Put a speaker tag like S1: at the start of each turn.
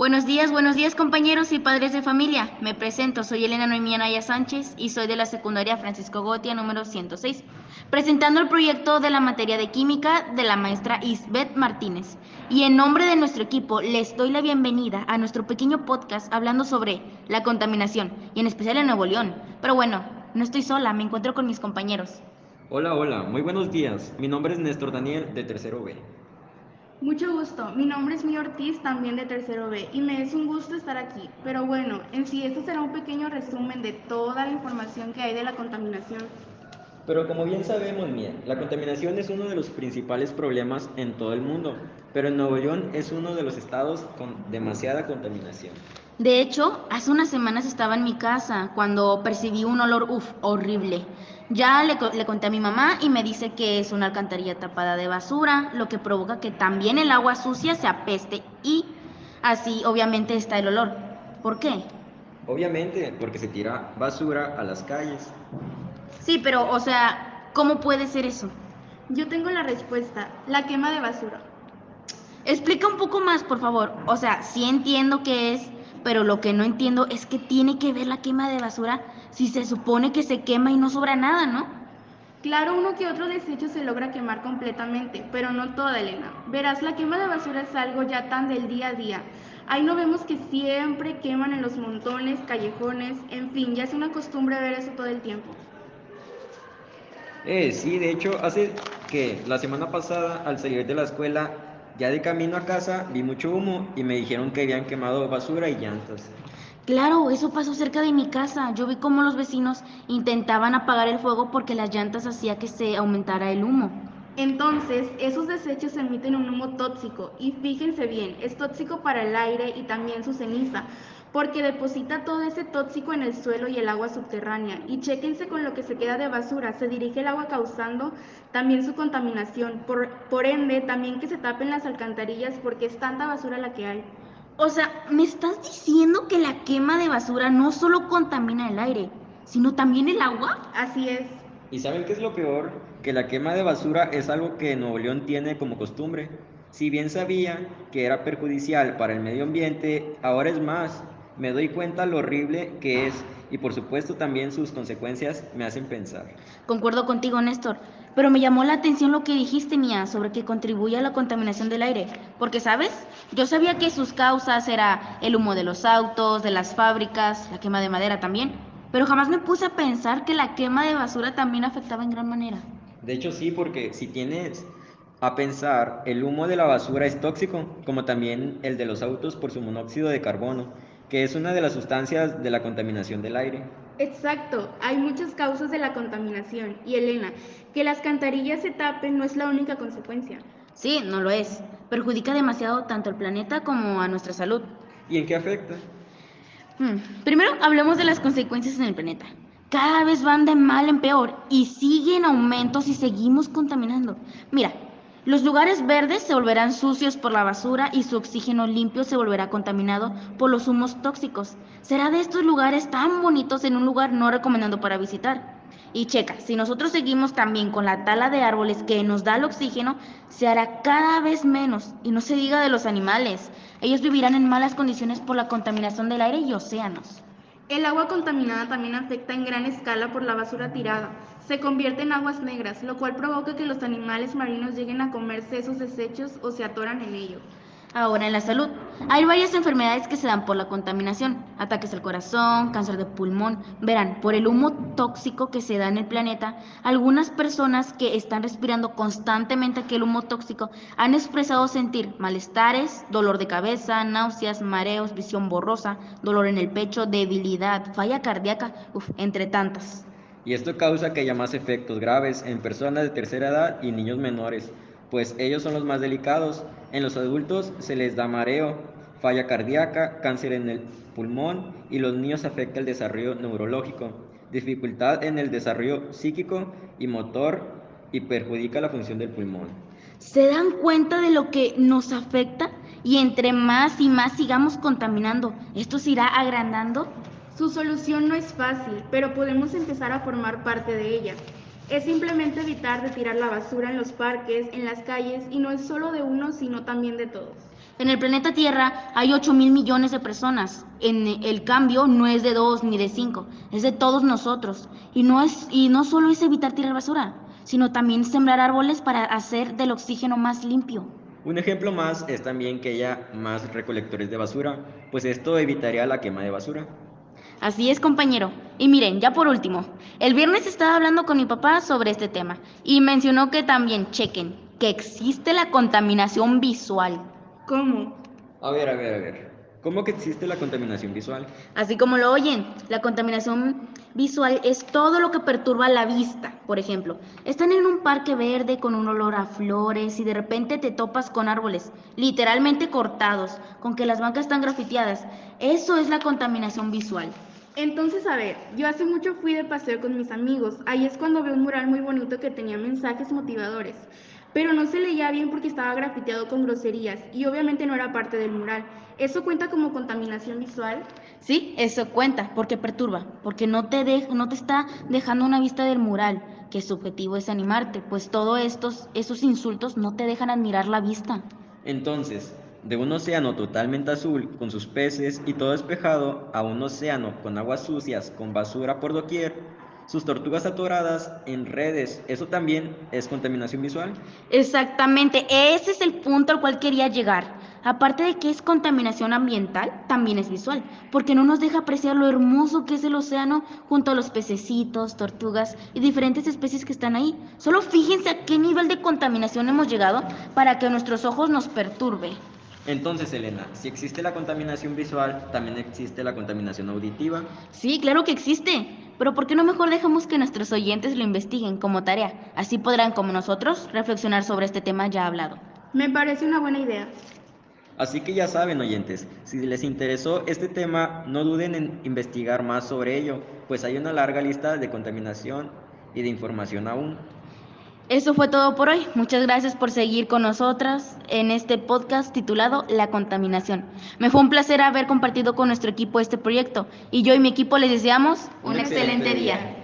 S1: Buenos días, buenos días compañeros y padres de familia. Me presento, soy Elena Noemí Anaya Sánchez y soy de la secundaria Francisco Gotia número 106, presentando el proyecto de la materia de química de la maestra Isbeth Martínez. Y en nombre de nuestro equipo les doy la bienvenida a nuestro pequeño podcast hablando sobre la contaminación y en especial en Nuevo León. Pero bueno, no estoy sola, me encuentro con mis compañeros.
S2: Hola, hola, muy buenos días. Mi nombre es Néstor Daniel de Tercero B.
S3: Mucho gusto, mi nombre es Mi Ortiz, también de tercero B, y me es un gusto estar aquí. Pero bueno, en sí esto será un pequeño resumen de toda la información que hay de la contaminación.
S2: Pero como bien sabemos, Mía, la contaminación es uno de los principales problemas en todo el mundo, pero en Nuevo León es uno de los estados con demasiada contaminación.
S1: De hecho, hace unas semanas estaba en mi casa cuando percibí un olor, uff, horrible. Ya le, le, conté a mi mamá y me dice que es una alcantarilla tapada de basura, lo que provoca que también el agua sucia se apeste y así obviamente está el olor. ¿Por qué?
S2: Obviamente, porque se tira basura a las calles.
S1: Sí, pero, o sea, ¿cómo puede ser eso?
S3: Yo tengo la respuesta, la quema de basura.
S1: Explica un poco más, por favor. O sea, sí entiendo que es pero lo que no entiendo es que tiene que ver la quema de basura si se supone que se quema y no sobra nada, ¿no?
S3: Claro, uno que otro desecho se logra quemar completamente, pero no toda, Elena. Verás, la quema de basura es algo ya tan del día a día. Ahí no vemos que siempre queman en los montones, callejones, en fin, ya es una costumbre ver eso todo el tiempo.
S2: Eh, sí, de hecho, hace que la semana pasada, al salir de la escuela, ya de camino a casa vi mucho humo y me dijeron que habían quemado basura y llantas.
S1: Claro, eso pasó cerca de mi casa. Yo vi cómo los vecinos intentaban apagar el fuego porque las llantas hacía que se aumentara el humo.
S3: Entonces, esos desechos emiten un humo tóxico y fíjense bien, es tóxico para el aire y también su ceniza, porque deposita todo ese tóxico en el suelo y el agua subterránea. Y chéquense con lo que se queda de basura, se dirige el agua causando también su contaminación. Por, por ende, también que se tapen las alcantarillas porque es tanta basura la que hay.
S1: O sea, ¿me estás diciendo que la quema de basura no solo contamina el aire, sino también el agua?
S3: Así es.
S2: ¿Y saben qué es lo peor? Que la quema de basura es algo que Nuevo León tiene como costumbre. Si bien sabía que era perjudicial para el medio ambiente, ahora es más, me doy cuenta lo horrible que es y por supuesto también sus consecuencias me hacen pensar.
S1: Concuerdo contigo, Néstor, pero me llamó la atención lo que dijiste, Mía, sobre que contribuye a la contaminación del aire, porque, ¿sabes? Yo sabía que sus causas era el humo de los autos, de las fábricas, la quema de madera también, pero jamás me puse a pensar que la quema de basura también afectaba en gran manera.
S2: De hecho, sí, porque si tienes a pensar, el humo de la basura es tóxico, como también el de los autos por su monóxido de carbono que es una de las sustancias de la contaminación del aire.
S3: Exacto, hay muchas causas de la contaminación. Y Elena, que las cantarillas se tapen no es la única consecuencia.
S1: Sí, no lo es. Perjudica demasiado tanto al planeta como a nuestra salud.
S2: ¿Y en qué afecta?
S1: Hmm. Primero, hablemos de las consecuencias en el planeta. Cada vez van de mal en peor y siguen aumento si seguimos contaminando. Mira, los lugares verdes se volverán sucios por la basura y su oxígeno limpio se volverá contaminado por los humos tóxicos. Será de estos lugares tan bonitos en un lugar no recomendando para visitar. Y checa, si nosotros seguimos también con la tala de árboles que nos da el oxígeno, se hará cada vez menos. Y no se diga de los animales. Ellos vivirán en malas condiciones por la contaminación del aire y océanos.
S3: El agua contaminada también afecta en gran escala por la basura tirada. Se convierte en aguas negras, lo cual provoca que los animales marinos lleguen a comerse esos desechos o se atoran en ellos.
S1: Ahora, en la salud, hay varias enfermedades que se dan por la contaminación, ataques al corazón, cáncer de pulmón. Verán, por el humo tóxico que se da en el planeta, algunas personas que están respirando constantemente aquel humo tóxico han expresado sentir malestares, dolor de cabeza, náuseas, mareos, visión borrosa, dolor en el pecho, debilidad, falla cardíaca, entre tantas.
S2: Y esto causa que haya más efectos graves en personas de tercera edad y niños menores pues ellos son los más delicados. En los adultos se les da mareo, falla cardíaca, cáncer en el pulmón y los niños afecta el desarrollo neurológico, dificultad en el desarrollo psíquico y motor y perjudica la función del pulmón.
S1: ¿Se dan cuenta de lo que nos afecta? Y entre más y más sigamos contaminando, ¿esto se irá agrandando?
S3: Su solución no es fácil, pero podemos empezar a formar parte de ella. Es simplemente evitar de tirar la basura en los parques, en las calles, y no es solo de uno, sino también de todos.
S1: En el planeta Tierra hay 8 mil millones de personas. En el cambio no es de dos ni de cinco, es de todos nosotros. Y no, es, y no solo es evitar tirar basura, sino también sembrar árboles para hacer del oxígeno más limpio.
S2: Un ejemplo más es también que haya más recolectores de basura, pues esto evitaría la quema de basura.
S1: Así es, compañero. Y miren, ya por último, el viernes estaba hablando con mi papá sobre este tema y mencionó que también chequen que existe la contaminación visual.
S3: ¿Cómo?
S2: A ver, a ver, a ver. ¿Cómo que existe la contaminación visual?
S1: Así como lo oyen, la contaminación visual es todo lo que perturba la vista. Por ejemplo, están en un parque verde con un olor a flores y de repente te topas con árboles literalmente cortados, con que las bancas están grafiteadas. Eso es la contaminación visual.
S3: Entonces, a ver, yo hace mucho fui de paseo con mis amigos. Ahí es cuando veo un mural muy bonito que tenía mensajes motivadores. Pero no se leía bien porque estaba grafiteado con groserías y obviamente no era parte del mural. ¿Eso cuenta como contaminación visual?
S1: Sí, eso cuenta, porque perturba, porque no te, de- no te está dejando una vista del mural, que su objetivo es animarte, pues todos estos, esos insultos no te dejan admirar la vista.
S2: Entonces, de un océano totalmente azul, con sus peces y todo despejado, a un océano con aguas sucias, con basura por doquier, sus tortugas atoradas en redes, ¿eso también es contaminación visual?
S1: Exactamente, ese es el punto al cual quería llegar. Aparte de que es contaminación ambiental, también es visual, porque no nos deja apreciar lo hermoso que es el océano junto a los pececitos, tortugas y diferentes especies que están ahí. Solo fíjense a qué nivel de contaminación hemos llegado para que nuestros ojos nos perturbe.
S2: Entonces, Elena, si existe la contaminación visual, también existe la contaminación auditiva.
S1: Sí, claro que existe. Pero ¿por qué no mejor dejamos que nuestros oyentes lo investiguen como tarea? Así podrán, como nosotros, reflexionar sobre este tema ya hablado.
S3: Me parece una buena idea.
S2: Así que ya saben, oyentes, si les interesó este tema, no duden en investigar más sobre ello, pues hay una larga lista de contaminación y de información aún.
S1: Eso fue todo por hoy. Muchas gracias por seguir con nosotras en este podcast titulado La contaminación. Me fue un placer haber compartido con nuestro equipo este proyecto y yo y mi equipo les deseamos
S2: Un excelente día.